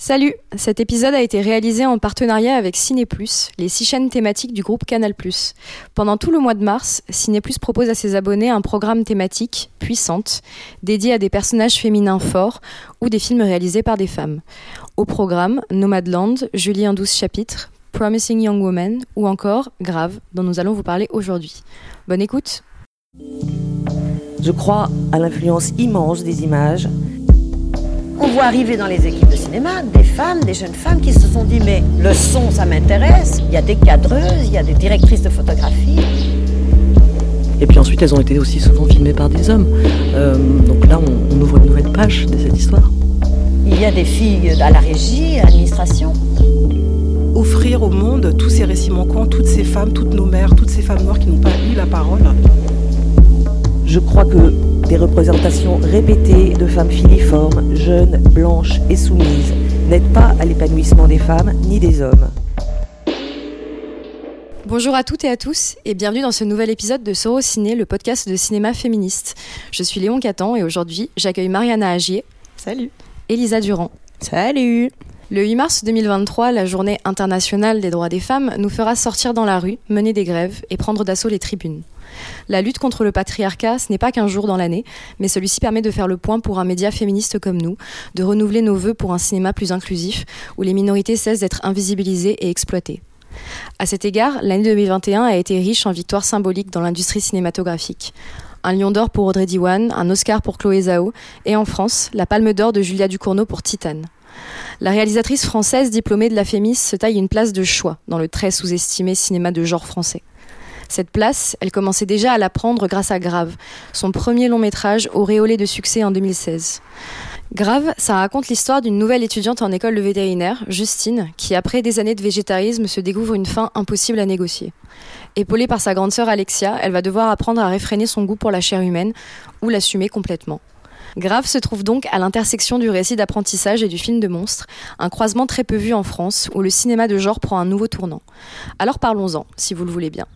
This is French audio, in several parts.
Salut Cet épisode a été réalisé en partenariat avec Ciné+, les six chaînes thématiques du groupe Canal+. Pendant tout le mois de mars, Ciné+, propose à ses abonnés un programme thématique, Puissante, dédié à des personnages féminins forts ou des films réalisés par des femmes. Au programme, Nomadland, Julie en 12 chapitres, Promising Young Woman ou encore Grave, dont nous allons vous parler aujourd'hui. Bonne écoute Je crois à l'influence immense des images on voit arriver dans les équipes de cinéma des femmes, des jeunes femmes qui se sont dit mais le son ça m'intéresse, il y a des cadreuses, il y a des directrices de photographie. Et puis ensuite elles ont été aussi souvent filmées par des hommes. Euh, donc là on, on, ouvre une nouvelle page de cette histoire. Il y a des filles à la régie, à l'administration. Offrir au monde tous ces récits manquants, toutes ces femmes, toutes nos mères, toutes ces femmes noires qui n'ont pas eu la parole. Je crois que des représentations répétées de femmes filiformes, jeunes, blanches et soumises n'aident pas à l'épanouissement des femmes ni des hommes. Bonjour à toutes et à tous et bienvenue dans ce nouvel épisode de Soro Ciné, le podcast de cinéma féministe. Je suis Léon Catan et aujourd'hui j'accueille Mariana Agier. Salut. Elisa Durand. Salut. Le 8 mars 2023, la journée internationale des droits des femmes nous fera sortir dans la rue, mener des grèves et prendre d'assaut les tribunes. La lutte contre le patriarcat, ce n'est pas qu'un jour dans l'année, mais celui-ci permet de faire le point pour un média féministe comme nous, de renouveler nos voeux pour un cinéma plus inclusif, où les minorités cessent d'être invisibilisées et exploitées. À cet égard, l'année 2021 a été riche en victoires symboliques dans l'industrie cinématographique. Un lion d'or pour Audrey Diwan, un Oscar pour Chloé Zhao, et en France, la palme d'or de Julia Ducournau pour Titane. La réalisatrice française diplômée de la Fémis se taille une place de choix dans le très sous-estimé cinéma de genre français. Cette place, elle commençait déjà à la prendre grâce à Grave, son premier long métrage auréolé de succès en 2016. Grave, ça raconte l'histoire d'une nouvelle étudiante en école de vétérinaire, Justine, qui après des années de végétarisme se découvre une faim impossible à négocier. Épaulée par sa grande sœur Alexia, elle va devoir apprendre à réfréner son goût pour la chair humaine ou l'assumer complètement. Grave se trouve donc à l'intersection du récit d'apprentissage et du film de monstre, un croisement très peu vu en France où le cinéma de genre prend un nouveau tournant. Alors parlons-en, si vous le voulez bien.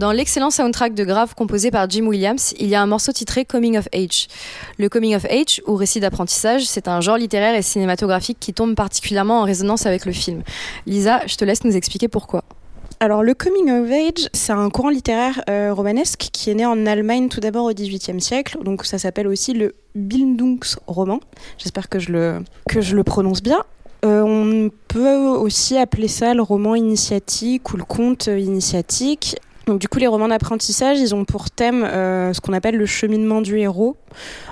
Dans l'excellent soundtrack de Grave composé par Jim Williams, il y a un morceau titré Coming of Age. Le Coming of Age, ou récit d'apprentissage, c'est un genre littéraire et cinématographique qui tombe particulièrement en résonance avec le film. Lisa, je te laisse nous expliquer pourquoi. Alors le coming of age, c'est un courant littéraire euh, romanesque qui est né en Allemagne tout d'abord au XVIIIe siècle. Donc ça s'appelle aussi le Bildungsroman. J'espère que je le que je le prononce bien. Euh, on peut aussi appeler ça le roman initiatique ou le conte initiatique. Donc du coup, les romans d'apprentissage, ils ont pour thème euh, ce qu'on appelle le cheminement du héros,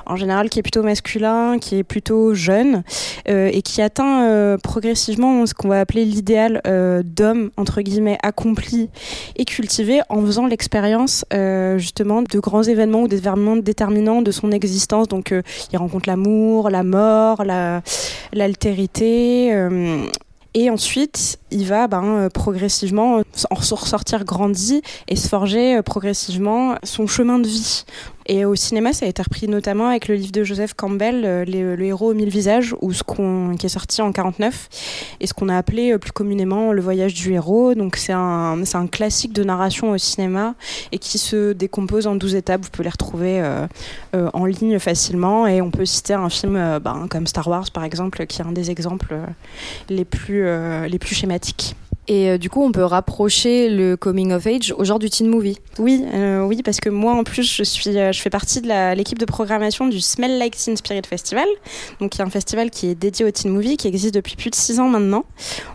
en général qui est plutôt masculin, qui est plutôt jeune euh, et qui atteint euh, progressivement ce qu'on va appeler l'idéal euh, d'homme entre guillemets accompli et cultivé en faisant l'expérience euh, justement de grands événements ou d'événements déterminants de son existence. Donc il rencontre l'amour, la mort, la l'altérité et ensuite, il va ben, progressivement en ressortir grandi et se forger progressivement son chemin de vie. Et au cinéma, ça a été repris notamment avec le livre de Joseph Campbell, euh, Le, le héros aux mille visages, ou ce qui est sorti en 49, et ce qu'on a appelé plus communément le voyage du héros. Donc c'est un, classique de narration au cinéma et qui se décompose en 12 étapes. Vous pouvez les retrouver euh, euh, en ligne facilement. Et on peut citer un film euh, ben, comme Star Wars, par exemple, qui est un des exemples les plus, les plus schématiques. Et euh, du coup, on peut rapprocher le coming of age au genre du teen movie. Oui, euh, oui, parce que moi en plus, je suis, euh, je fais partie de l'équipe de programmation du Smell Like Teen Spirit Festival. Donc, y a un festival qui est dédié au teen movie, qui existe depuis plus de six ans maintenant.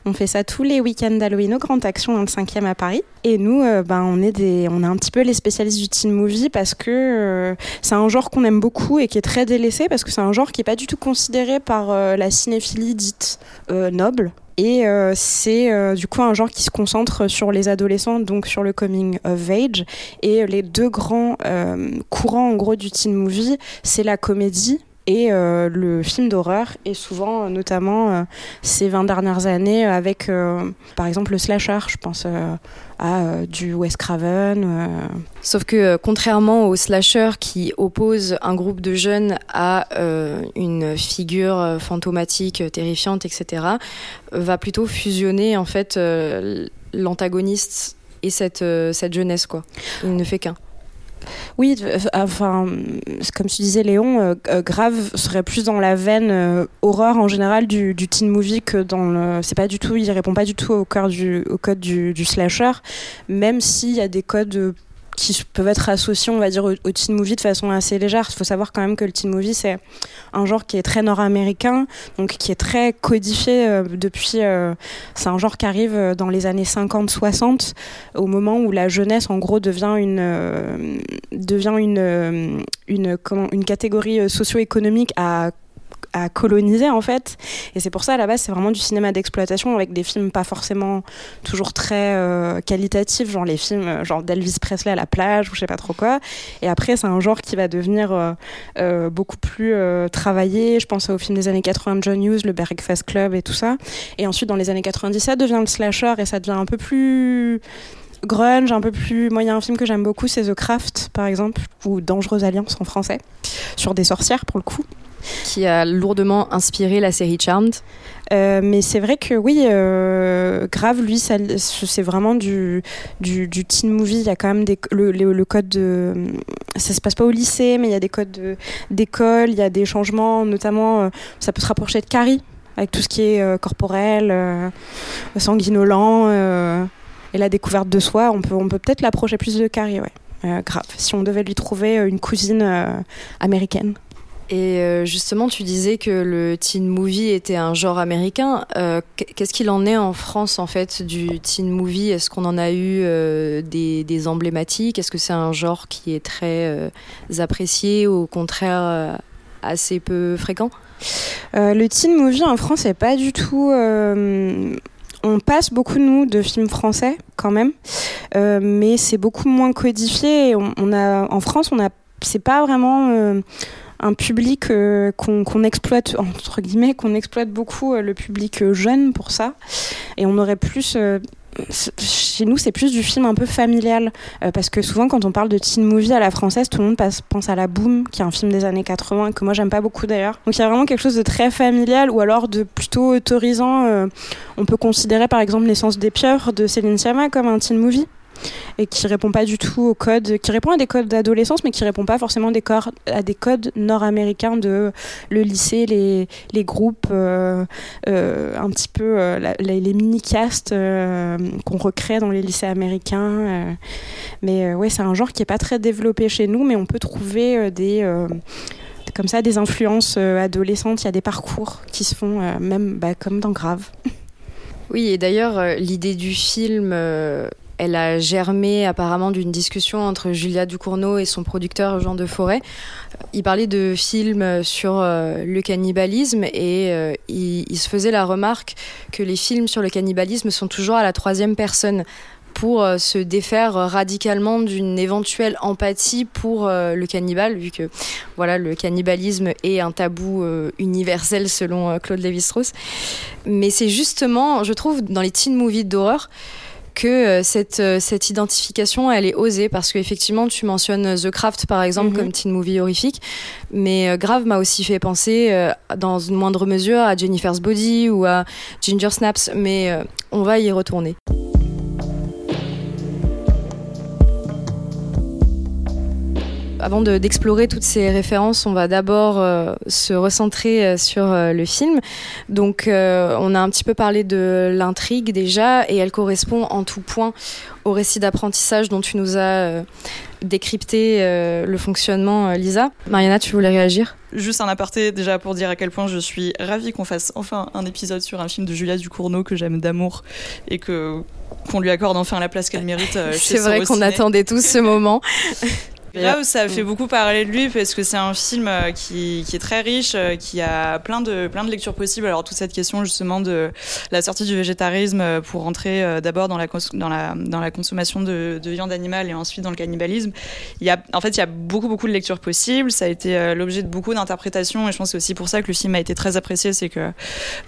On fait ça tous les week-ends d'Halloween au Grand Action dans le 5e à Paris. Et nous, ben, on est des, on est un petit peu les spécialistes du teen movie parce que c'est un genre qu'on aime beaucoup et qui est très délaissé parce que c'est un genre qui est pas du tout considéré par la cinéphilie dite noble. Et euh, c'est euh, du coup un genre qui se concentre sur les adolescents, donc sur le coming of age. Et les deux grands euh, courants en gros du teen movie, c'est la comédie et le film d'horreur et souvent notamment ces 20 dernières années avec par exemple le slasher je pense à du Wes Craven Sauf que contrairement au slasher qui oppose un groupe de jeunes à une figure fantomatique, terrifiante, etc., va plutôt fusionner en fait l'antagoniste et cette, cette jeunesse quoi. Il ne fait qu'un. Oui, enfin, comme tu disais, Léon, Grave serait plus dans la veine horreur en général du, du, teen movie que dans le. C'est pas du tout, il répond pas du tout au, cœur du, au code du, du slasher, même s'il y a des codes qui peuvent être associés, on va dire, au, teen movie de façon assez légère. Il faut savoir quand même que le teen movie, c'est un genre qui est très nord-américain, donc qui est très codifié euh, depuis. Euh, c'est un genre qui arrive euh, dans les années 50-60, au moment où la jeunesse, en gros, devient une devient une une comment une catégorie socio-économique à à coloniser en fait. Et c'est pour ça à la base c'est vraiment du cinéma d'exploitation avec des films pas forcément toujours très euh, qualitatifs, genre les films euh, genre d'Elvis Presley à la plage ou je sais pas trop quoi. Et après c'est un genre qui va devenir euh, beaucoup plus travaillé. Je pense aux films des années 80 de John Hughes, le Breakfast Club et tout ça. Et ensuite dans les années 90 ça devient le slasher et ça devient un peu plus grunge, un peu plus. Moi, il y a un film que j'aime beaucoup, c'est The Craft, par exemple, ou Dangereuse Alliance en français, sur des sorcières pour le coup qui a lourdement inspiré la série Charmed. Euh, mais c'est vrai que oui, euh, Grave, lui, c'est vraiment du, teen movie. Il y a quand même le, code de. Ça se passe pas au lycée, mais il y a des codes d'école, il y a des changements, notamment, euh, ça peut se rapprocher de Carrie, avec tout ce qui est corporel, sanguinolent, et la découverte de soi. On peut, on peut peut-être l'approcher plus de Carrie, grave, si on devait lui trouver une cousine américaine. Et euh, justement, tu disais que le teen movie était un genre américain. Euh, qu'est-ce qu'il en est en France, en fait, du teen movie? Est-ce qu'on en a eu euh, des, emblématiques? Est-ce que c'est un genre qui est très apprécié ou au contraire assez peu fréquent? Le teen movie en France n'est pas du tout on passe beaucoup nous de films français quand même, mais c'est beaucoup moins codifié. On, a en France, on a c'est pas vraiment un public euh, qu'on exploite, entre guillemets, qu'on exploite beaucoup, euh, le public euh, jeune pour ça. Et on aurait plus chez nous, c'est plus du film un peu familial. parce que souvent, quand on parle de teen movie à la française, tout le monde pense à La Boom, qui est un film des années 80, que moi, j'aime pas beaucoup d'ailleurs. Donc, il y a vraiment quelque chose de très familial, ou alors de plutôt autorisant. on peut considérer, par exemple, L'essence des pieuvres de Céline Sciamma comme un teen movie et qui répond pas du tout aux codes, qui répond à des codes d'adolescence, mais qui répond pas forcément à des codes nord-américains de le lycée, les, les groupes, euh, euh, un petit peu euh, les, mini-castes qu'on recrée dans les lycées américains. mais ouais, c'est un genre qui est pas très développé chez nous, mais on peut trouver des comme ça des influences adolescentes. Il y a des parcours qui se font même bah, comme dans Grave. Oui, et d'ailleurs, l'idée du film elle a germé apparemment d'une discussion entre Julia Ducournau et son producteur Jean de Forêt. Il parlait de films sur euh, le cannibalisme et euh, il, se faisait la remarque que les films sur le cannibalisme sont toujours à la troisième personne pour euh, se défaire radicalement d'une éventuelle empathie pour le cannibale, vu que voilà le cannibalisme est un tabou universel selon Claude Lévi-Strauss. Mais c'est justement, je trouve, dans les teen movies d'horreur, que euh, cette, euh, cette identification, elle est osée parce qu'effectivement, tu mentionnes The Craft par exemple mhm. comme teen movie horrifique, mais euh, Grave m'a aussi fait penser dans une moindre mesure à Jennifer's Body ou à Ginger Snaps, mais on va y retourner. Avant d'explorer toutes ces références, on va d'abord euh, se recentrer euh, sur euh, le film. Donc, on a un petit peu parlé de l'intrigue déjà, et elle correspond en tout point au récit d'apprentissage dont tu nous as décrypté le fonctionnement, Lisa. Mariana, tu voulais réagir? Juste un aparté déjà pour dire à quel point je suis ravie qu'on fasse enfin un épisode sur un film de Julia Ducournau que j'aime d'amour et que qu'on lui accorde enfin la place qu'elle mérite. C'est vrai qu'on attendait tous ce moment. Là ça fait beaucoup parler de lui parce que c'est un film euh, qui, qui, est très riche, euh, qui a plein de, plein de lectures possibles. Alors toute cette question justement de la sortie du végétarisme euh, pour rentrer d'abord dans la, dans, la, dans la consommation de, de, viande animale et ensuite dans le cannibalisme. Il y a, en fait, il y a beaucoup beaucoup de lectures possibles. Ça a été l'objet de beaucoup d'interprétations et je pense que c'est aussi pour ça que le film a été très apprécié. C'est que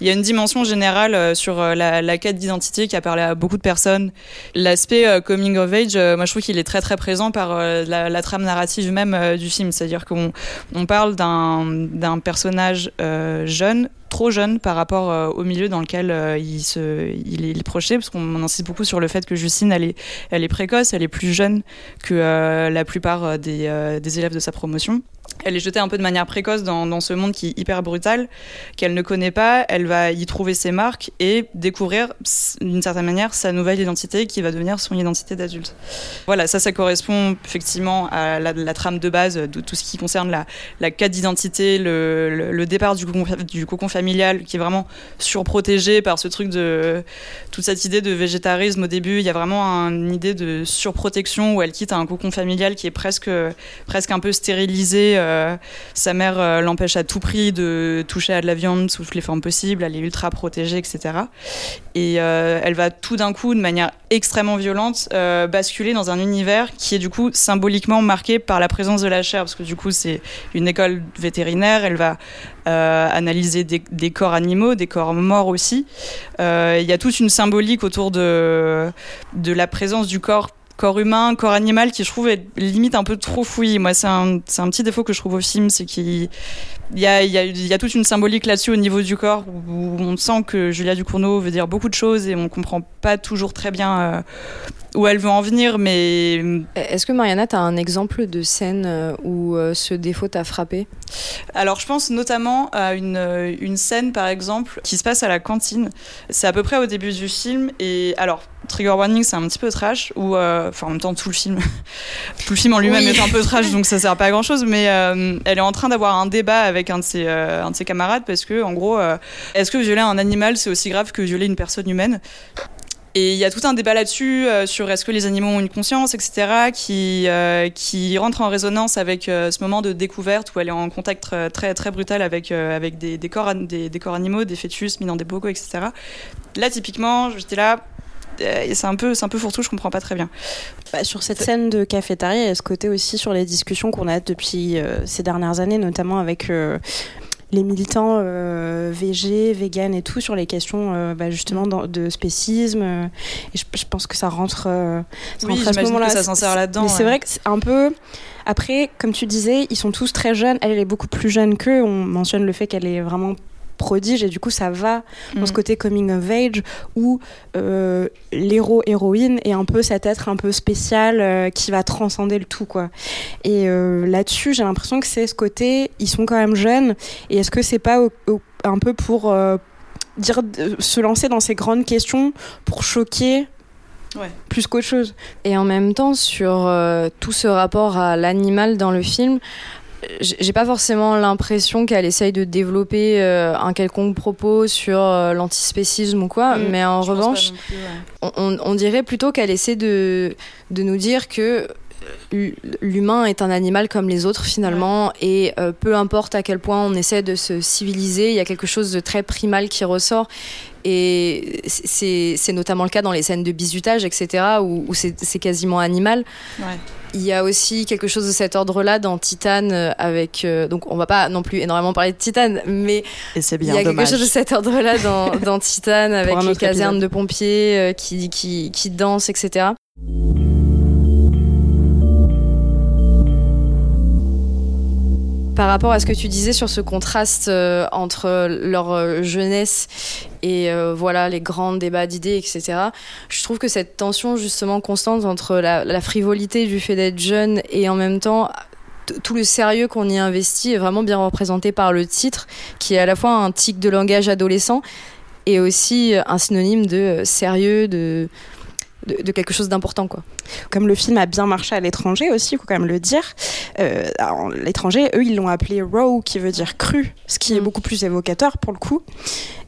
il y a une dimension générale sur la, la quête d'identité qui a parlé à beaucoup de personnes. L'aspect coming of age, moi je trouve qu'il est très très présent par la, la narrative même euh, du film. C'est-à-dire qu'on on parle d'un personnage euh, jeune trop jeune par rapport euh, au milieu dans lequel il, se, il est, projeté, parce qu'on insiste beaucoup sur le fait que Justine, elle est, elle est précoce, elle est plus jeune que la plupart des, des, élèves de sa promotion elle est jetée un peu de manière précoce dans, ce monde qui est hyper brutal, qu'elle ne connaît pas. Elle va y trouver ses marques et découvrir, d'une certaine manière, sa nouvelle identité qui va devenir son identité d'adulte. Voilà, ça, ça correspond effectivement à la, trame de base de tout ce qui concerne la, la d'identité, le, le, départ du du cocon familial qui est vraiment surprotégé par ce truc de toute cette idée de végétarisme au début. Il y a vraiment une idée de surprotection où elle quitte un cocon familial qui est presque, presque un peu stérilisé euh, sa mère euh, l'empêche à tout prix de toucher à de la viande sous toutes les formes possibles, elle est ultra protégée, etc. Et euh, elle va tout d'un coup, de manière extrêmement violente, basculer dans un univers qui est du coup symboliquement marqué par la présence de la chair, parce que du coup c'est une école vétérinaire, elle va analyser des, corps animaux, des corps morts aussi. Il y a toute une symbolique autour de, la présence du corps corps humain, corps animal, qui je trouve est limite un peu trop fouillis. Moi, c'est un, un, petit défaut que je trouve au film, c'est qu'il y a, y, a, y a, toute une symbolique là-dessus au niveau du corps, où, on sent que Julia Ducournau veut dire beaucoup de choses et on comprend pas toujours très bien euh, où elle veut en venir, mais... Est-ce que Mariana, tu as un exemple de scène euh, où euh, ce défaut t'a frappé? Alors, je pense notamment à une, une scène, par exemple, qui se passe à la cantine. C'est à peu près au début du film, et alors Trigger Warning, c'est un petit peu trash, ou euh, enfin en même temps tout le film, tout le film en lui-même est un peu trash, donc ça sert pas à grand chose. Mais euh, elle est en train d'avoir un débat avec un de ses, euh, un de ses camarades parce que en gros, est-ce que violer un animal c'est aussi grave que violer une personne humaine? Et il y a tout un débat là-dessus sur est-ce que les animaux ont une conscience, etc., qui, qui rentre en résonance avec ce moment de découverte où elle est en contact très, très brutal avec, avec des, des, corps, des, des corps animaux, des fœtus mis dans des bocaux, etc. Là, typiquement, j'étais là, c'est un peu c'est un peu fourre-tout je comprends pas très bien bah, sur cette scène de cafétéria il y a ce côté aussi sur les discussions qu'on a depuis euh, ces dernières années notamment avec euh, les militants euh, VG, vegan et tout sur les questions bah, justement de spécisme. et je, pense que ça rentre, ça oui, à ce moment-là. Ça s'en sert là-dedans. Mais c'est vrai que c'est un peu. Après, comme tu disais, ils sont tous très jeunes. Elle, elle est beaucoup plus jeune qu'eux. On mentionne le fait qu'elle est vraiment prodige et du coup ça va dans ce mm. côté coming of age où euh, l'héros héroïne est un peu cet être un peu spécial euh, qui va transcender le tout quoi et euh, là-dessus j'ai l'impression que c'est ce côté ils sont quand même jeunes et est-ce que c'est pas un peu pour dire se lancer dans ces grandes questions pour choquer plus qu'autre chose? Et en même temps, sur tout ce rapport à l'animal dans le film, j'ai pas forcément l'impression qu'elle essaye de développer euh, un quelconque propos sur euh, l'antispécisme ou quoi, mm. mais en revanche, on, dirait plutôt qu'elle essaie de, de nous dire que l'humain est un animal comme les autres finalement et euh, peu importe à quel point on essaie de se civiliser, il y a quelque chose de très primal qui ressort et c'est notamment le cas dans les scènes de bizutage, etc., où, où c'est quasiment animal. Ouais. Il y a aussi quelque chose de cet ordre-là dans Titan euh, avec euh, donc on va pas non plus énormément parler de Titan mais il y a quelque chose de cet ordre-là dans, dans Titan avec les casernes de pompiers euh, qui, qui, qui dansent etc. par rapport à ce que tu disais sur ce contraste euh, entre leur euh, jeunesse et euh, voilà les grands débats d'idées, etc. Je trouve que cette tension justement constante entre la, frivolité du fait d'être jeune et en même temps tout le sérieux qu'on y investit est vraiment bien représenté par le titre, qui est à la fois un tic de langage adolescent et aussi un synonyme de sérieux, de de, quelque chose d'important. quoi. Comme le film a bien marché à l'étranger aussi, il faut quand même le dire. Euh, l'étranger, eux, ils l'ont appelé raw, qui veut dire cru, ce qui est mm. beaucoup plus évocateur pour le coup.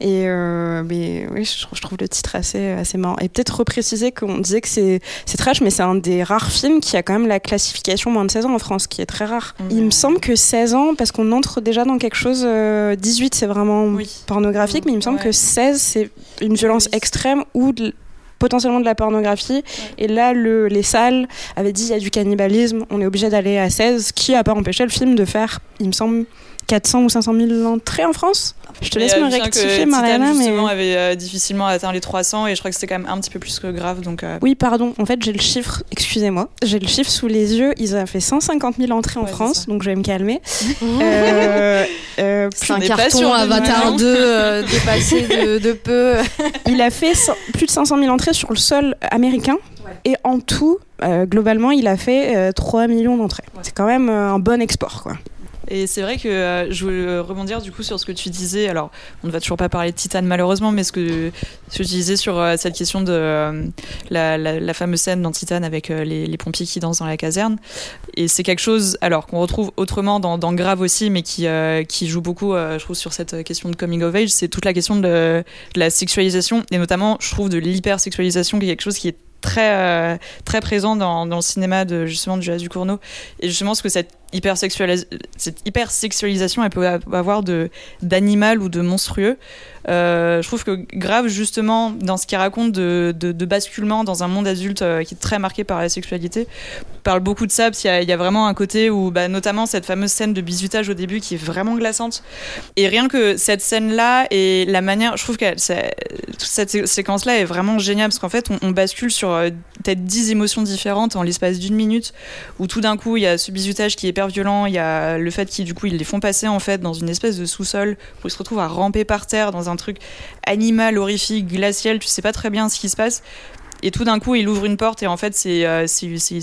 Et euh, mais oui, je, trouve le titre assez, assez marrant. Et peut-être repréciser qu'on disait que c'est trash, mais c'est un des rares films qui a quand même la classification moins de 16 ans en France, qui est très rare. Mm. Il me semble que 16 ans, parce qu'on entre déjà dans quelque chose, 18 euh, c'est vraiment pornographique, mais il me semble que 16 c'est une violence extrême ou de potentiellement de la pornographie. Et là, le, les salles avaient dit il y a du cannibalisme, on est obligé d'aller à 16, qui a pas empêché le film de faire, il me semble, 400 ou 500 000 entrées en France. Je te laisse me rectifier, Mariana. mais avait euh, difficilement atteint les 300 et je crois que c'était quand même un petit peu plus que grave. Donc, euh. Oui, pardon. En fait, j'ai le chiffre, excusez-moi, j'ai le chiffre sous les yeux. Ils ont fait 150 000 entrées en France, donc je vais me calmer. euh, euh, c'est un carton Avatar 2 dépassé de, de, peu. il a fait plus de 500 000 entrées sur le sol américain. Et en tout, globalement, il a fait 3 millions d'entrées. C'est quand même un bon export, quoi. Et c'est vrai que euh, je voulais rebondir du coup sur ce que tu disais. Alors, on ne va toujours pas parler de Titane malheureusement, mais ce que, tu disais sur euh, cette question de euh, la, fameuse scène dans Titane avec les, pompiers qui dansent dans la caserne. Et c'est quelque chose, alors qu'on retrouve autrement dans, Grave aussi, mais qui, qui joue beaucoup, je trouve, sur cette question de coming of age. C'est toute la question de, de, la sexualisation et notamment, je trouve, de l'hypersexualisation, qui est quelque chose qui est très très présent dans, le cinéma de justement du Jazz du Cournot et justement ce que cette cette hypersexualisation elle peut avoir d'animal ou de monstrueux. Euh, je trouve que grave justement dans ce qu'il raconte de, de, basculement dans un monde adulte euh, qui est très marqué par la sexualité parle beaucoup de ça parce qu'il y, a vraiment un côté où bah, notamment cette fameuse scène de bisutage au début qui est vraiment glaçante. Et rien que cette scène là et la manière je trouve que cette séquence là est vraiment géniale parce qu'en fait on, bascule sur euh, peut-être 10 émotions différentes en l'espace d'une minute où tout d'un coup il y a ce bisutage qui est violent il y a le fait qu'ils du coup ils les font passer en fait dans une espèce de sous-sol où ils se retrouvent à ramper par terre dans un truc animal, horrifique, glacial, tu sais pas très bien ce qui se passe. Et tout d'un coup, il ouvre une porte et en fait, c'est euh,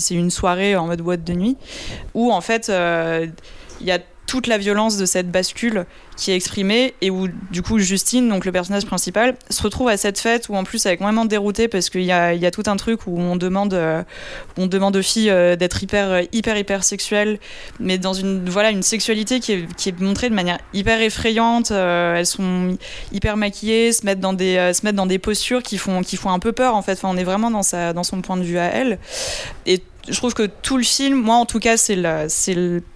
une soirée en mode boîte de nuit où en fait, euh, il y a toute la violence de cette bascule qui est exprimée et où du coup Justine, donc le personnage principal, se retrouve à cette fête où en plus elle est complètement déroutée parce qu'il y a, tout un truc où on demande, euh, on demande aux filles euh, d'être hyper hyper hyper sexuelles, mais dans une voilà une sexualité qui est, montrée de manière hyper effrayante. Euh, elles sont hyper maquillées, se mettent dans des se mettent dans des postures qui font qui font un peu peur en fait. Enfin, on est vraiment dans sa dans son point de vue à elle et je trouve que tout le film, moi en tout cas, c'est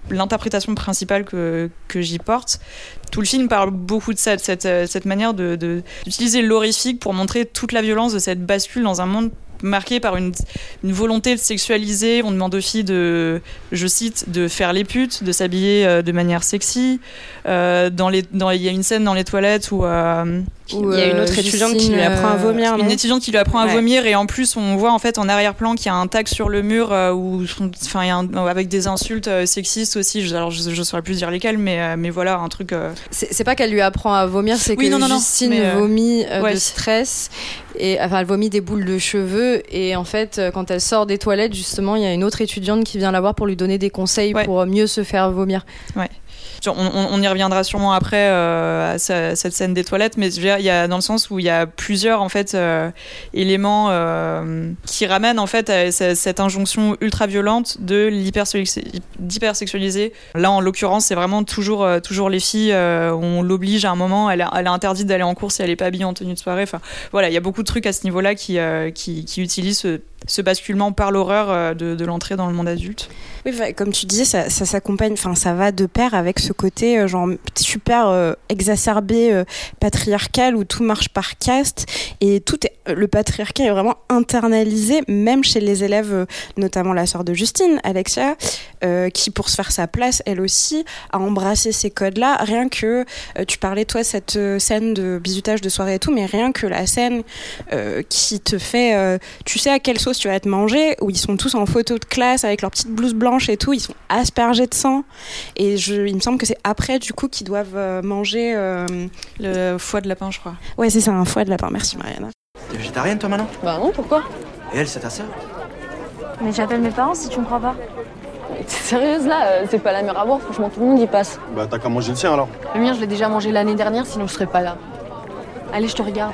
l'interprétation principale que, j'y porte. Tout le film parle beaucoup de cette, cette manière d'utiliser de, l'horrifique pour montrer toute la violence de cette bascule dans un monde marqué par une, une, volonté de sexualiser. On demande aux filles de, je cite, de faire les putes, de s'habiller euh, de manière sexy. Euh, dans les, dans, il y a une scène dans les toilettes où euh, il y a une autre étudiante qui lui apprend à vomir. Une étudiante qui lui apprend à vomir et en plus on voit en fait en arrière-plan qu'il y a un tag sur le mur où, enfin, avec des insultes sexistes aussi. Je, alors je, ne saurais plus dire lesquelles, mais mais voilà un truc. C'est pas qu'elle lui apprend à vomir, c'est que non, Justine vomit de stress et enfin elle vomit des boules de cheveux. Et en fait euh, quand elle sort des toilettes justement il y a une autre étudiante qui vient la voir pour lui donner des conseils pour mieux se faire vomir. Ouais on, y reviendra sûrement après euh, à cette scène des toilettes, mais il y a dans le sens où il y a plusieurs en fait euh, éléments euh, qui ramènent en fait à cette injonction ultra violente de l'hypersexualiser. Là, en l'occurrence, c'est vraiment toujours toujours les filles. on l'oblige à un moment, elle, est interdite d'aller en course si elle est pas habillée en tenue de soirée. Enfin, voilà, il y a beaucoup de trucs à ce niveau-là qui, qui, utilisent ce basculement par l'horreur de, l'entrée dans le monde adulte. Oui, comme tu disais, ça, s'accompagne, enfin ça va de pair avec ce côté euh, genre super euh, exacerbé, patriarcal où tout marche par caste et tout le patriarcat est vraiment internalisé, même chez les élèves, notamment la sœur de Justine, Alexia, qui pour se faire sa place, elle aussi, a embrassé ces codes-là. Rien que, tu parlais toi cette scène de bisutage de soirée et tout, mais rien que la scène qui te fait, tu sais à quelle sauce tu vas te manger, où ils sont tous en photo de classe avec leur petite blouse blanche et tout, ils sont aspergés de sang. Et je, il me semble que c'est après, du coup, qu'ils doivent euh, manger. Euh, le foie de lapin, je crois. Ouais, c'est ça, un foie de lapin. Merci, Mariana. T'es végétarienne, toi, maintenant? Bah non, pourquoi? Et elle, c'est ta sœur? Mais j'appelle mes parents si tu me crois pas. T'es sérieuse là? Euh, C'est pas la mer à boire, franchement tout le monde y passe. Bah t'as qu'à manger le tien alors. Le mien je l'ai déjà mangé l'année dernière, sinon je serais pas là. Allez, je te regarde.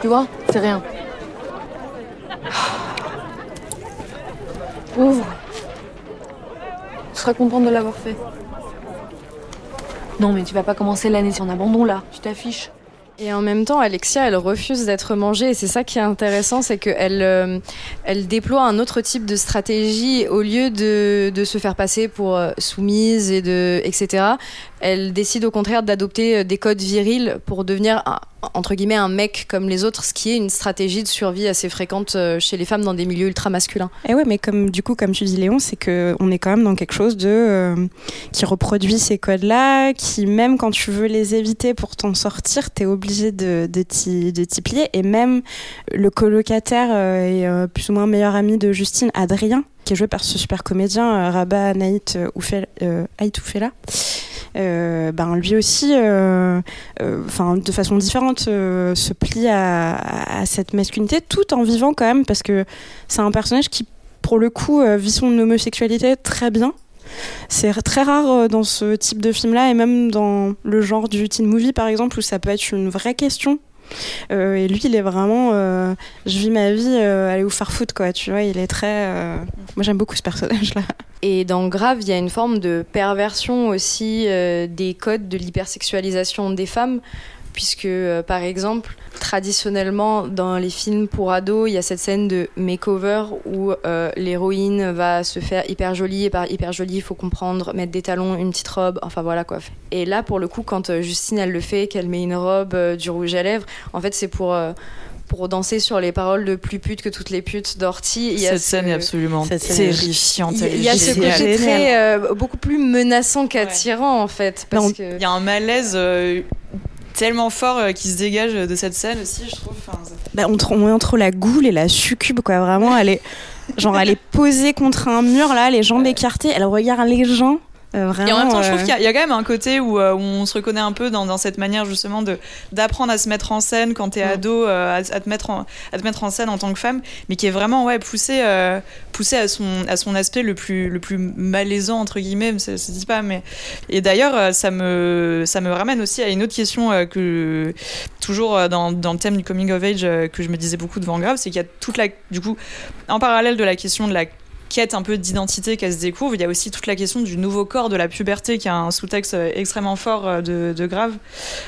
Tu vois, c'est rien. Ouvre. Tu seras contente de l'avoir fait. Non, mais tu vas pas commencer l'année en abandon là. Tu t'affiches. Et en même temps, Alexia, elle refuse d'être mangée. Et c'est ça qui est intéressant, c'est qu'elle euh, elle déploie un autre type de stratégie au lieu de, de se faire passer pour euh, soumise et de etc. Elle décide au contraire d'adopter euh, des codes virils pour devenir un- entre guillemets un mec comme les autres, ce qui est une stratégie de survie assez fréquente euh, chez les femmes dans des milieux ultra masculins. Et ouais, mais comme du coup, comme tu dis Léon, c'est que on est quand même dans quelque chose de euh, qui reproduit ces codes-là, qui même quand tu veux les éviter pour t'en sortir, t'es obligé de de t'y plier. Et même le colocataire euh, et plus ou moins meilleur ami de Justine, Adrien, qui est joué par ce super comédien Rabat Naït euh, Euh, ben lui aussi, euh, euh, enfin de façon différente, se plie à, à cette masculinité, tout en vivant quand même, parce que c'est un personnage qui, pour le coup, vit son homosexualité très bien. C'est très rare dans ce type de film-là, et même dans le genre du teen movie, par exemple, où ça peut être une vraie question. Euh, et lui, il est vraiment, euh, je vis ma vie, euh, allez vous faire foutre, quoi. Tu vois, il est très. Moi, j'aime beaucoup ce personnage-là. Et dans Grave, il y a une forme de perversion aussi des codes de l'hypersexualisation des femmes, puisque, euh, par exemple, traditionnellement, dans les films pour ados, il y a cette scène de makeover où euh, l'héroïne va se faire hyper jolie, et par hyper jolie, il faut comprendre, mettre des talons, une petite robe, enfin voilà quoi. Et là, pour le coup, quand euh, Justine, elle le fait, qu'elle met une robe, euh, du rouge à lèvres, en fait, c'est pour... euh, pour danser sur les paroles de plus pute que toutes les putes a Cette ce- scène est absolument terrifiante. il y a- ce côté très euh, beaucoup plus menaçant qu'attirant en fait parce Non, que Il y a un malaise euh, tellement fort euh, qui se dégage de cette scène aussi, je trouve. Enfin, Bah, entre, on est entre la goule et la succube, quoi. Vraiment, elle est, genre, elle est posée contre un mur, là, les jambes écartées, elle regarde les gens. Euh, vraiment, Et en même temps, je trouve euh, qu'il y, a- il y a quand même un côté où, euh, où on se reconnaît un peu dans, dans cette manière justement de d'apprendre à se mettre en scène quand t'es Mm. ado, à, à te mettre en, à te mettre en scène en tant que femme, mais qui est vraiment ouais poussé euh, poussé à son à son aspect le plus le plus malaisant entre guillemets, ça se dit pas, mais et d'ailleurs ça me ça me ramène aussi à une autre question euh, que toujours dans, dans le thème du coming of age que je me disais beaucoup devant Grave, c'est qu'il y a toute la du coup en parallèle de la question de la quête un peu d'identité qu'elle se découvre. Il y a aussi toute la question du nouveau corps de la puberté qui a un sous-texte euh, extrêmement fort euh, de, de grave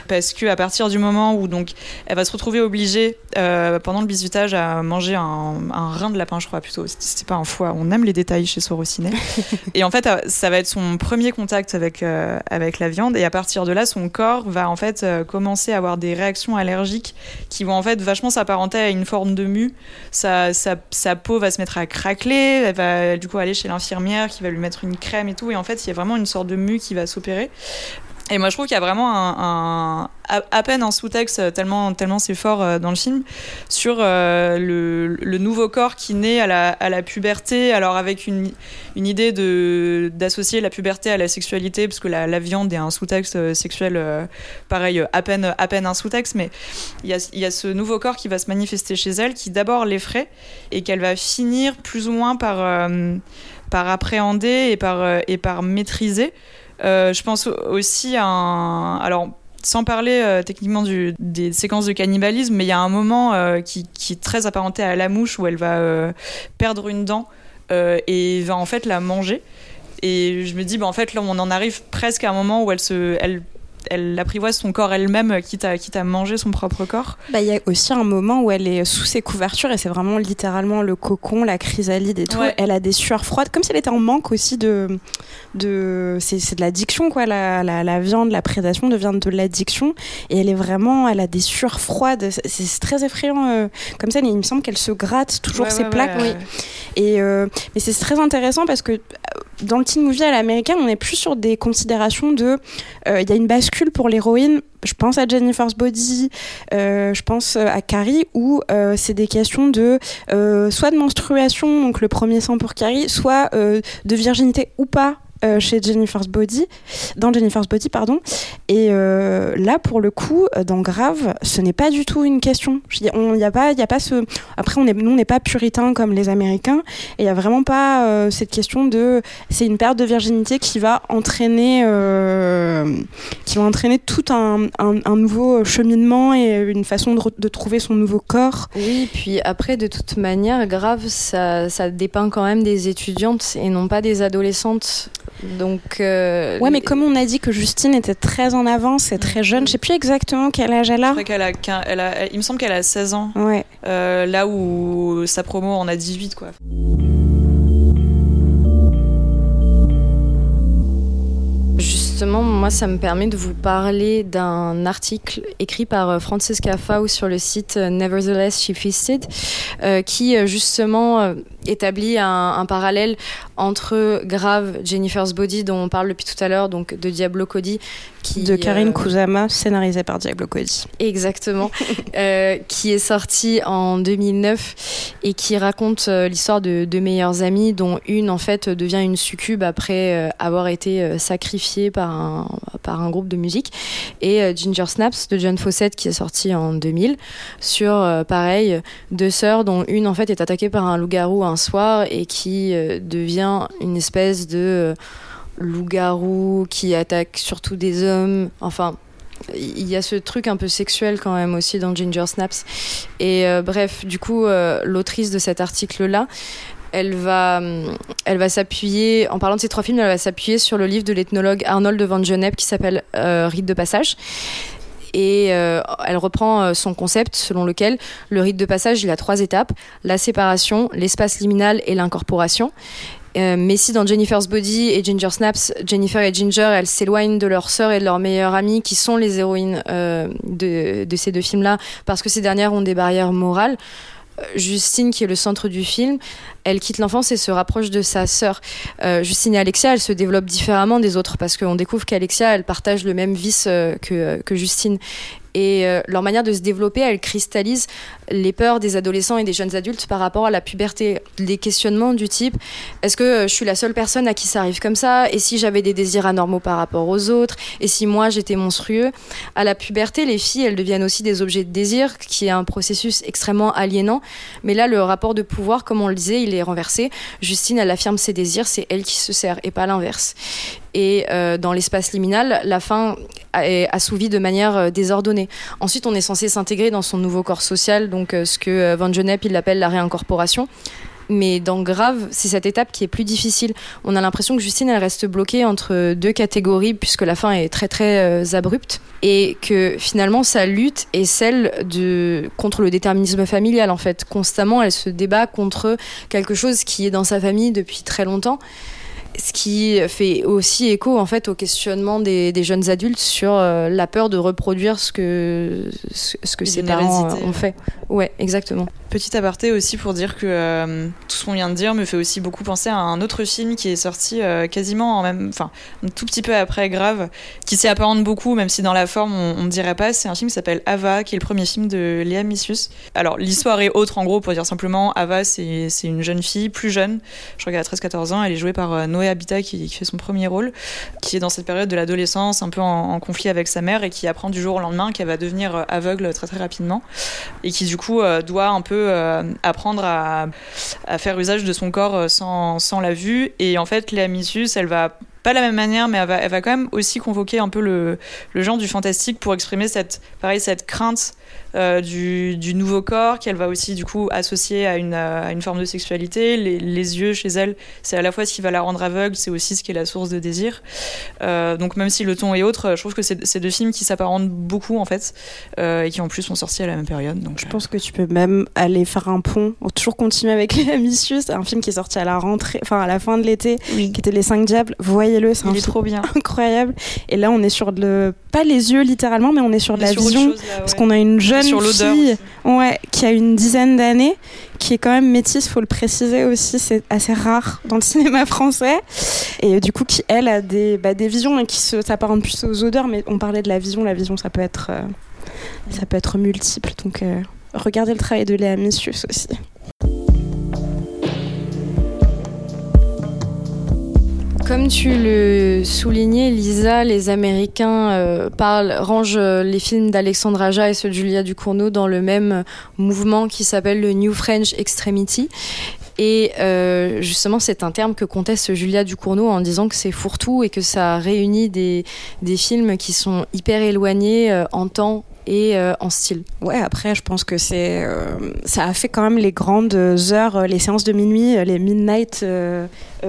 parce que à partir du moment où donc elle va se retrouver obligée euh, pendant le bisutage à manger un, un rein de lapin, je crois plutôt. C'était- pas un foie. On aime les détails chez Sorociné. et en fait, ça va être son premier contact avec euh, avec la viande et à partir de là, son corps va en fait euh, commencer à avoir des réactions allergiques qui vont en fait vachement s'apparenter à une forme de mue sa, sa, sa peau va se mettre à elle va du coup aller chez l'infirmière qui va lui mettre une crème et tout, et en fait il y a vraiment une sorte de mue qui va s'opérer. Et moi je trouve qu'il y a vraiment un, un- à, peine un sous-texte tellement, tellement c'est fort euh, dans le film sur euh, le, le nouveau corps qui naît à la, à la puberté, alors avec une, une idée d'associer la puberté à la sexualité, parce que la, la viande est un sous-texte euh, sexuel, euh, pareil, euh, à peine, à peine un sous-texte, mais il y, a, y a ce nouveau corps qui va se manifester chez elle, qui d'abord l'effraie, et qu'elle va finir plus ou moins par, euh, par appréhender et par, euh, et par maîtriser. Euh, je pense aussi à un... Alors, sans parler euh, techniquement des séquences de cannibalisme, mais il y a un moment euh, qui, est très apparenté à la mouche où elle va perdre une dent et va en fait la manger. Et je me dis, bah, en fait, là, on en arrive presque à un moment où elle se, elle, elle apprivoise son corps elle-même, quitte à, quitte à manger son propre corps. Bah, il y a aussi un moment où elle est sous ses couvertures et c'est vraiment littéralement le cocon, la chrysalide et tout. Ouais. Elle a des sueurs froides, comme si elle était en manque aussi de. de c'est c'est de l'addiction, quoi. La, la, la viande, la prédation devient de l'addiction. Et elle est vraiment. Elle a des sueurs froides. C'est- très effrayant euh, comme ça. Il me semble qu'elle se gratte toujours Ouais, ses ouais, plaques. ouais. Et euh, mais c'est très intéressant parce que euh, dans le teen movie à l'américaine, on est plus sur des considérations de. euh, Il y a une bascule pour l'héroïne. Je pense à Jennifer's Body, euh, je pense à Carrie, où euh, c'est des questions de euh, soit de menstruation, donc le premier sang pour Carrie, soit euh, de virginité ou pas euh, chez Jennifer's Body, dans Jennifer's Body, pardon. Et euh, là, pour le coup, dans Grave, ce n'est pas du tout une question. Il n'y a pas, il a pas ce. Après, on est, nous, on n'est pas puritains comme les Américains, et il n'y a vraiment pas cette question de. C'est une perte de virginité qui va entraîner, qui va entraîner tout un, nouveau cheminement et une façon de, de, trouver son nouveau corps. Oui, puis après, de toute manière, Grave, ça, ça dépeint quand même des étudiantes et non pas des adolescentes. Donc. Euh, ouais, mais comme on a dit que Justine était très en avance et très jeune, je sais plus exactement quel âge elle a. qu'elle a, elle a, il me semble qu'elle a 16 ans. Ouais. Euh, là où sa promo en a 18, quoi. Justement, moi, ça me permet de vous parler d'un article écrit par euh, Francesca Faust sur le site euh, Nevertheless She Feasted, euh, qui justement établit un, parallèle entre Grave, Jennifer's Body, dont on parle depuis tout à l'heure, donc de Diablo Cody. Qui, de Karine Kusama, scénarisé par Diablo Cody. Exactement. qui est sorti en 2009 et qui raconte l'histoire de deux meilleures amies, dont une, en fait, devient une succube après avoir été sacrifiée par un, par un groupe de musique. Et euh, Ginger Snaps de John Fawcett qui est sorti en 2000 sur, euh, pareil, deux sœurs dont une en fait est attaquée par un loup-garou un soir et qui euh, une espèce de loup-garou qui attaque surtout des hommes. Enfin, il y a ce truc un peu sexuel quand même aussi dans Ginger Snaps. Et bref, du coup, l'autrice de cet article-là, elle va, elle va s'appuyer, en parlant de ces trois films, elle va s'appuyer sur le livre de l'ethnologue Arnold Van Genep qui s'appelle euh, Rite de passage. Et euh, elle reprend euh, son concept selon lequel le rite de passage, il a trois étapes la séparation, l'espace liminal et l'incorporation. Mais si dans Jennifer's Body et Ginger Snaps, Jennifer et Ginger, elles s'éloignent de leur sœur et de leur meilleure amie, qui sont les héroïnes de, de, ces deux films-là, parce que ces dernières ont des barrières morales. Justine, qui est le centre du film, elle quitte l'enfance et se rapproche de sa sœur. Euh, Justine et Alexia, elles se développent différemment des autres parce qu'on découvre qu'Alexia, elle partage le même vice euh, que Justine. Et euh, leur manière de se développer, elle cristallise les peurs des adolescents et des jeunes adultes par rapport à la puberté. Les questionnements du type est-ce que euh, je suis la seule personne à qui ça arrive comme ça? Et si j'avais des désirs anormaux par rapport aux autres? Et si moi j'étais monstrueux? À la puberté, les filles, elles deviennent aussi des objets de désir, qui est un processus extrêmement aliénant. Mais là, le rapport de pouvoir, comme on le disait, il est renversé. Justine, elle affirme ses désirs, c'est elle qui se sert et pas l'inverse. Et euh, dans l'espace liminal, la fin est assouvie de manière euh, désordonnée. Ensuite, on est censé s'intégrer dans son nouveau corps social, donc euh, ce que Van Genep il l'appelle la réincorporation. Mais dans Grave, c'est cette étape qui est plus difficile. On a l'impression que Justine, elle reste bloquée entre deux catégories, puisque la fin est très très abrupte, et que finalement sa lutte est celle de contre le déterminisme familial. En fait, constamment, elle se débat contre quelque chose qui est dans sa famille depuis très longtemps ce qui fait aussi écho en fait au questionnement des, jeunes adultes sur euh, la peur de reproduire ce que ce, que ses parents euh, ont fait. Ouais, exactement. Petit aparté aussi pour dire que euh, tout ce qu'on vient de dire me fait aussi beaucoup penser à un autre film qui est sorti quasiment en même, enfin un tout petit peu après Grave, qui s'y apparente beaucoup, même si dans la forme on ne dirait pas. C'est un film qui s'appelle Ava, qui est le premier film de Léa Missius. Alors l'histoire est autre en gros pour dire simplement Ava, c'est une jeune fille plus jeune, je crois qu'elle a 13-14 ans, elle est jouée par Noé Habitat qui, fait son premier rôle, qui est dans cette période de l'adolescence, un peu en, conflit avec sa mère et qui apprend du jour au lendemain qu'elle va devenir euh, aveugle très très rapidement et qui du coup euh, doit un peu euh, apprendre à, faire usage de son corps sans, sans la vue. Et en fait, Léa Missus, elle va pas de la même manière, mais elle va, elle va quand même aussi convoquer un peu le, le genre du fantastique pour exprimer cette, pareil, cette crainte euh, du, du, nouveau corps qu'elle va aussi du coup associer à une, à une forme de sexualité. Les, les yeux chez elle, c'est à la fois ce qui va la rendre aveugle, c'est aussi ce qui est la source de désir. Euh, donc même si le ton est autre, je trouve que c'est deux films qui s'apparentent beaucoup en fait euh, et qui en plus sont sortis à la même période. Donc je pense que tu peux même aller faire un pont, toujours continuer avec les Amicius, un film qui est sorti à la rentrée, enfin à la fin de l'été, qui était Les Cinq Diables. Voyez-le, c'est un film trop bien, incroyable. Et là on est sur le pas les yeux littéralement, mais on est sur de la vision parce qu'on a une jeune jeune fille ouais, qui a une dizaine d'années, qui est quand même métisse, faut le préciser aussi, c'est assez rare dans le cinéma français. Et du coup, qui elle a des, bah, des visions et qui s'apparentent plus aux odeurs, mais on parlait de la vision, la vision ça peut être, euh, ça peut être multiple. Donc euh, regardez le travail de Léa Missius aussi. Comme tu le soulignais, Lisa, les Américains euh, parlent, rangent euh, les films d'Alexandre Aja et ceux de Julia Ducournau dans le même mouvement qui s'appelle le New French Extremity. Et euh, justement, c'est un terme que conteste Julia Ducournau en disant que c'est fourre-tout et que ça réunit des, des films qui sont hyper éloignés en temps et en style. Ouais, après, je pense que c'est, ça a fait quand même les grandes heures, les séances de minuit, les midnight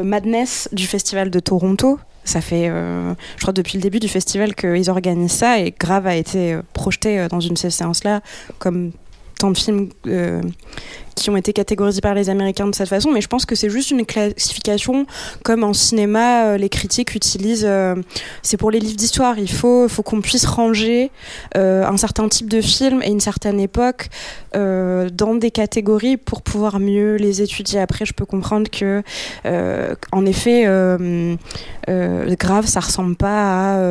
madness du festival de Toronto. Ça fait, je crois, depuis le début du festival qu'ils organisent ça et Grave a été projeté dans une de ces séances-là comme tant de films qui ont été catégorisés par les Américains de cette façon, mais je pense que c'est juste une classification comme en cinéma, euh, les critiques utilisent. Euh, c'est pour les livres d'histoire. Il faut, faut qu'on puisse ranger euh, un certain type de film et une certaine époque dans des catégories pour pouvoir mieux les étudier. Après, je peux comprendre que, en effet, grave, ça ressemble pas à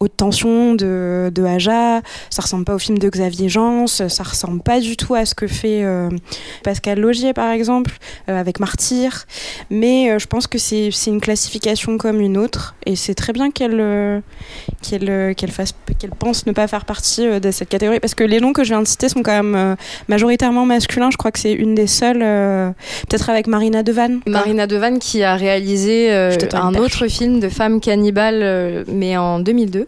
Haute Tension de, de Aja, ça ressemble pas au film de Xavier Jans, ça ressemble pas du tout à ce que fait Pascal Logier par exemple, euh, avec Martyr. Mais euh, je pense que c'est une classification comme une autre et c'est très bien qu'elle euh, qu'elle qu'elle fasse qu'elle pense ne pas faire partie de cette catégorie parce que les noms que je viens de citer sont quand même majoritairement masculins. Je crois que c'est une des seules, peut-être avec Marina Devan. Marina Devan qui a réalisé un autre film de femme cannibale, mais en 2002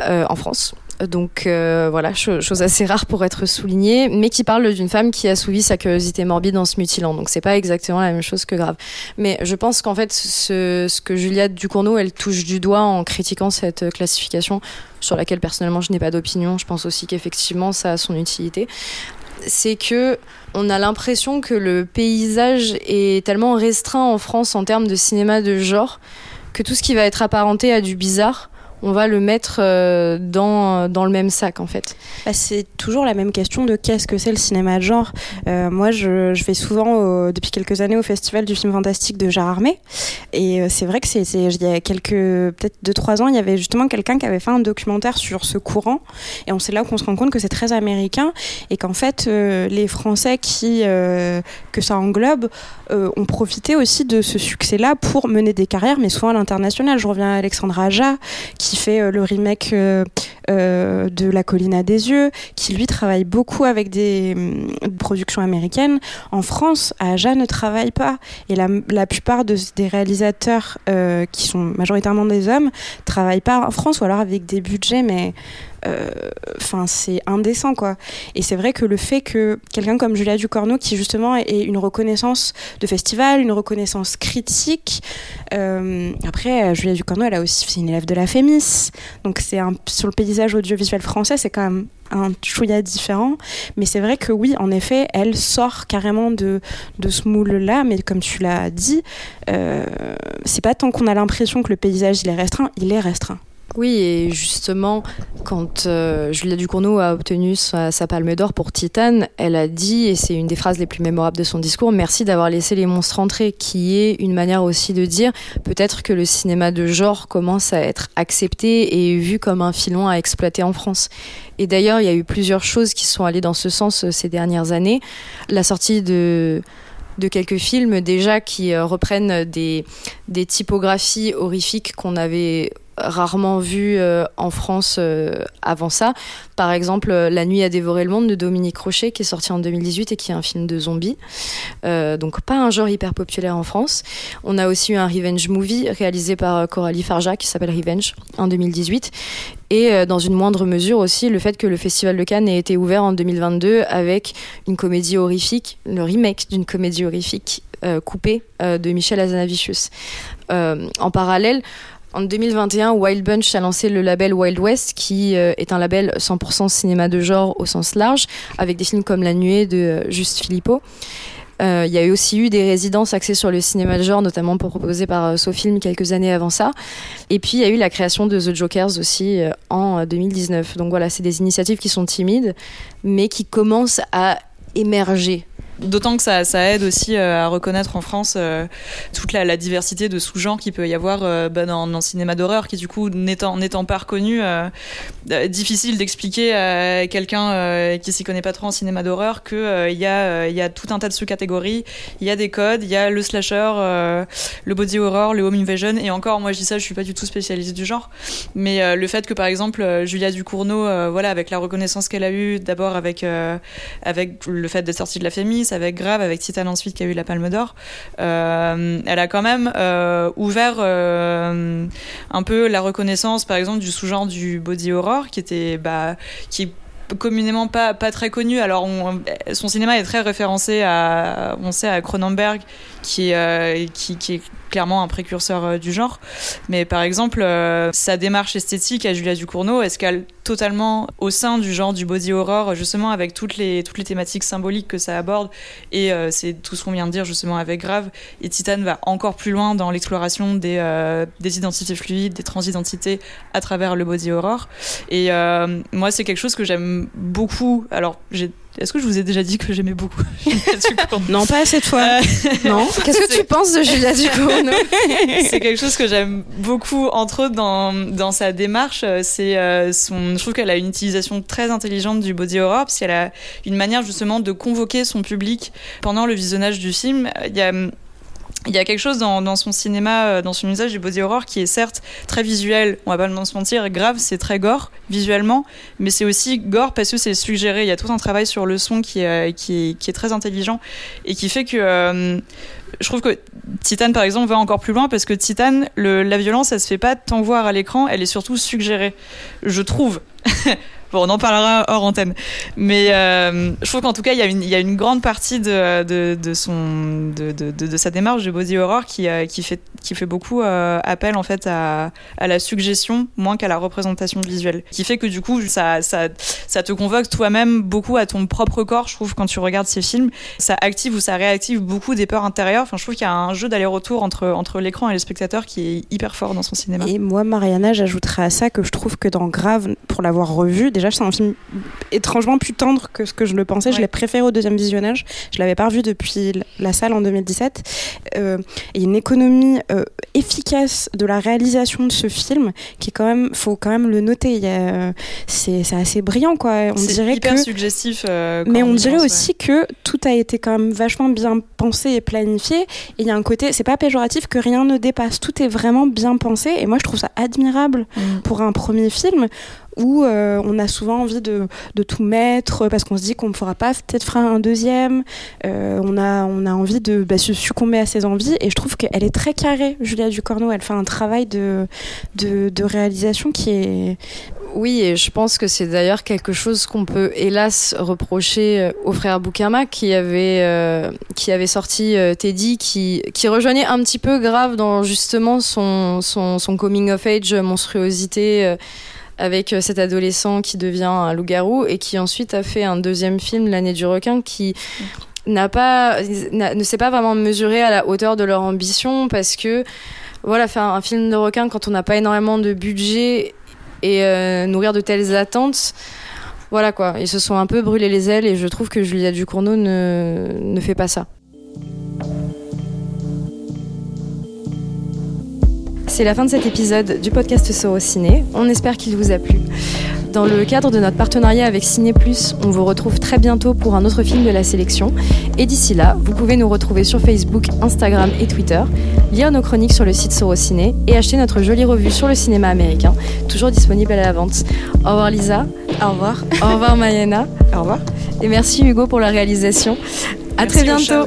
en France. Donc euh, voilà, chose assez rare pour être soulignée, mais qui parle d'une femme qui a souvi sa curiosité morbide en se mutilant. Donc c'est pas exactement la même chose que grave. Mais je pense qu'en fait, ce, ce que Juliette Ducournau, elle touche du doigt en critiquant cette classification, sur laquelle personnellement je n'ai pas d'opinion. Je pense aussi qu'effectivement ça a son utilité. C'est que on a l'impression que le paysage est tellement restreint en France en termes de cinéma de genre que tout ce qui va être apparenté à du bizarre on va le mettre euh, dans, dans le même sac en fait bah, C'est toujours la même question de qu'est-ce que c'est le cinéma de genre. Euh, moi, je, je, vais souvent, depuis quelques années, au Festival du film fantastique de Gérard Armé. Et euh, c'est vrai que c'est, il y a quelques, peut-être deux, trois ans, il y avait justement quelqu'un qui avait fait un documentaire sur ce courant. Et on sait là qu'on se rend compte que c'est très américain et qu'en fait, les Français qui, que ça englobe ont profité aussi de ce succès-là pour mener des carrières, mais souvent à l'international. Je reviens à Alexandre Aja, qui qui fait euh, le remake euh, euh, de La colline à des yeux, qui lui travaille beaucoup avec des productions américaines. En France, Aja ne travaille pas. Et la, plupart de, des réalisateurs qui sont majoritairement des hommes travaillent pas en France ou alors avec des budgets, mais enfin c'est indécent quoi. Et c'est vrai que le fait que quelqu'un comme Julia Ducorneau qui justement ait une reconnaissance de festival une reconnaissance critique après Julia Ducorneau elle a aussi c'est une élève de la Fémis. Donc c'est sur le paysage audiovisuel français c'est quand même un chouïa différent. Mais c'est vrai que oui en effet elle sort carrément de, ce moule là mais comme tu l'as dit euh, c'est pas tant qu'on a l'impression que le paysage il est restreint il est restreint oui, et justement, quand euh, Julia Ducournau a obtenu sa, palme d'or pour Titane, elle a dit, et c'est une des phrases les plus mémorables de son discours, merci d'avoir laissé les monstres entrer, qui est une manière aussi de dire peut-être que le cinéma de genre commence à être accepté et vu comme un filon à exploiter en France. Et d'ailleurs, il y a eu plusieurs choses qui sont allées dans ce sens euh, ces dernières années. La sortie de quelques films déjà qui euh, reprennent des typographies horrifiques qu'on avait rarement vu euh, en France euh, avant ça. Par exemple, euh, La nuit a dévoré le monde de Dominique Rocher, qui est sorti en 2018 et qui est un film de zombies. donc pas un genre hyper populaire en France. On a aussi eu un revenge movie réalisé par Coralie Farja qui s'appelle Revenge en 2018. Et dans une moindre mesure aussi, le fait que le Festival de Cannes ait été ouvert en 2022 avec une comédie horrifique, le remake d'une comédie horrifique coupée de Michel Azanavicius. en parallèle, en 2021, Wild Bunch a lancé le label Wild West, qui euh, est un label 100% cinéma de genre au sens large, avec des films comme La Nuée de euh, Juste Philippot. Euh, il y a aussi eu des résidences axées sur le cinéma de genre, notamment proposées par SoFilm quelques années avant ça. Et puis il y a eu la création de The Jokers aussi en 2019. Donc voilà, c'est des initiatives qui sont timides, mais qui commencent à émerger D'autant que ça, ça, aide aussi à reconnaître en France toute la, diversité de sous-genres qu'il peut y avoir bah, dans, le cinéma d'horreur, qui du coup, n'étant pas reconnu, difficile d'expliquer à quelqu'un qui s'y connaît pas trop en cinéma d'horreur qu'il il y, a, tout un tas de sous-catégories, il y a des codes, il y a le slasher, le body horror, le home invasion, et encore, moi je dis ça, je suis pas du tout spécialisée du genre, mais le fait que par exemple Julia Ducournau, voilà, avec la reconnaissance qu'elle a eue, d'abord avec, avec le fait d'être sortie de la Fémis, avec Grave, avec Titan ensuite qui a eu la Palme d'Or, euh, elle a quand même euh, ouvert euh, un peu la reconnaissance, par exemple, du sous-genre du body horror, qui était, bah, qui communément pas, pas très connu. Alors, son cinéma est très référencé à, on sait, à Cronenberg, qui, qui, qui est clairement un précurseur euh, du genre. Mais par exemple, euh, sa démarche esthétique à Julia Ducournau, est-ce qu'elle totalement au sein du genre du body horror, justement avec toutes les, toutes les thématiques symboliques que ça aborde. Et euh, c'est tout ce qu'on vient de dire justement avec Grave. Et Titan va encore plus loin dans l'exploration des, des identités fluides, des transidentités à travers le body horror. Et moi, c'est quelque chose que j'aime beaucoup. Alors, j'ai est-ce que je vous ai déjà dit que j'aimais beaucoup Non, pas cette fois. Euh, non. Qu'est-ce que tu penses de Julia Ducournau C'est quelque chose que j'aime beaucoup, entre autres dans, dans sa démarche. C'est euh, son, je trouve qu'elle a une utilisation très intelligente du body horror parce qu'elle a une manière justement de convoquer son public pendant le visionnage du film. Il y a il y a quelque chose dans, son cinéma, euh, dans son usage du body horror qui est certes très visuel, on va pas se mentir, grave, c'est très gore visuellement, mais c'est aussi gore parce que c'est suggéré. Il y a tout un travail sur le son qui est, qui est, très intelligent et qui fait que euh, je trouve que Titan, par exemple, va encore plus loin parce que Titan, le, la violence, elle se fait pas tant voir à l'écran, elle est surtout suggérée. Je trouve. Bon, on en parlera hors antenne. Mais euh, je trouve qu'en tout cas, il y, a une, grande partie de, sa démarche de body horror qui, euh, fait, beaucoup euh, appel en fait à, la suggestion moins qu'à la représentation visuelle. Qui fait que du coup, ça, te convoque toi-même beaucoup à ton propre corps, je trouve, quand tu regardes ces films. Ça active ou ça réactive beaucoup des peurs intérieures. Enfin, je trouve qu'il y a un jeu d'aller-retour entre, entre l'écran et le spectateur qui est hyper fort dans son cinéma. Et moi, Mariana, j'ajouterais à ça que je trouve que dans Grave, pour l'avoir revu, déjà, c'est un film étrangement plus tendre que ce que je le pensais. Je l'ai préféré au deuxième visionnage. Je l'avais pas revu depuis la salle en 2017. Euh, et une économie euh, efficace de la réalisation de ce film, qui est quand même, faut quand même le noter. C'est assez brillant, quoi. On dirait hyper suggestif. Euh, mais on dirait aussi que tout a été quand même vachement bien pensé et planifié. Et il y a un côté, c'est pas péjoratif que rien ne dépasse. Tout est vraiment bien pensé. Et moi, je trouve ça admirable mm. pour un premier film où euh, on a souvent envie de, tout mettre parce qu'on se dit qu'on ne fera pas peut-être faire un deuxième. Euh, on, a, on a envie de bah, succomber à ses envies et je trouve qu'elle est très carrée, Julia Ducorneau. Elle fait un travail de, de, réalisation qui est oui, et je pense que c'est d'ailleurs quelque chose qu'on peut hélas reprocher euh, au frère Boukama qui avait qui avait sorti Teddy qui qui rejoignait un petit peu grave dans justement son son, son coming of age monstruosité avec euh, cet adolescent qui devient un loup-garou et qui ensuite a fait un deuxième film, L'année du requin, qui n'a pas, ne s'est pas vraiment mesuré à la hauteur de leur ambition parce que voilà, faire un film de requin quand on n'a pas énormément de budget et euh, nourrir de telles attentes, voilà quoi, ils se sont un peu brûlés les ailes et je trouve que Julia Ducournau ne, ne fait pas ça. C'est la fin de cet épisode du podcast Ciné. On espère qu'il vous a plu. Dans le cadre de notre partenariat avec Ciné Plus, on vous retrouve très bientôt pour un autre film de la sélection. Et d'ici là, vous pouvez nous retrouver sur Facebook, Instagram et Twitter, lire nos chroniques sur le site Ciné et acheter notre jolie revue sur le cinéma américain, toujours disponible à la vente. Au revoir Lisa. Au revoir. Au revoir Mayana. Au revoir. Et merci Hugo pour la réalisation. À très bientôt.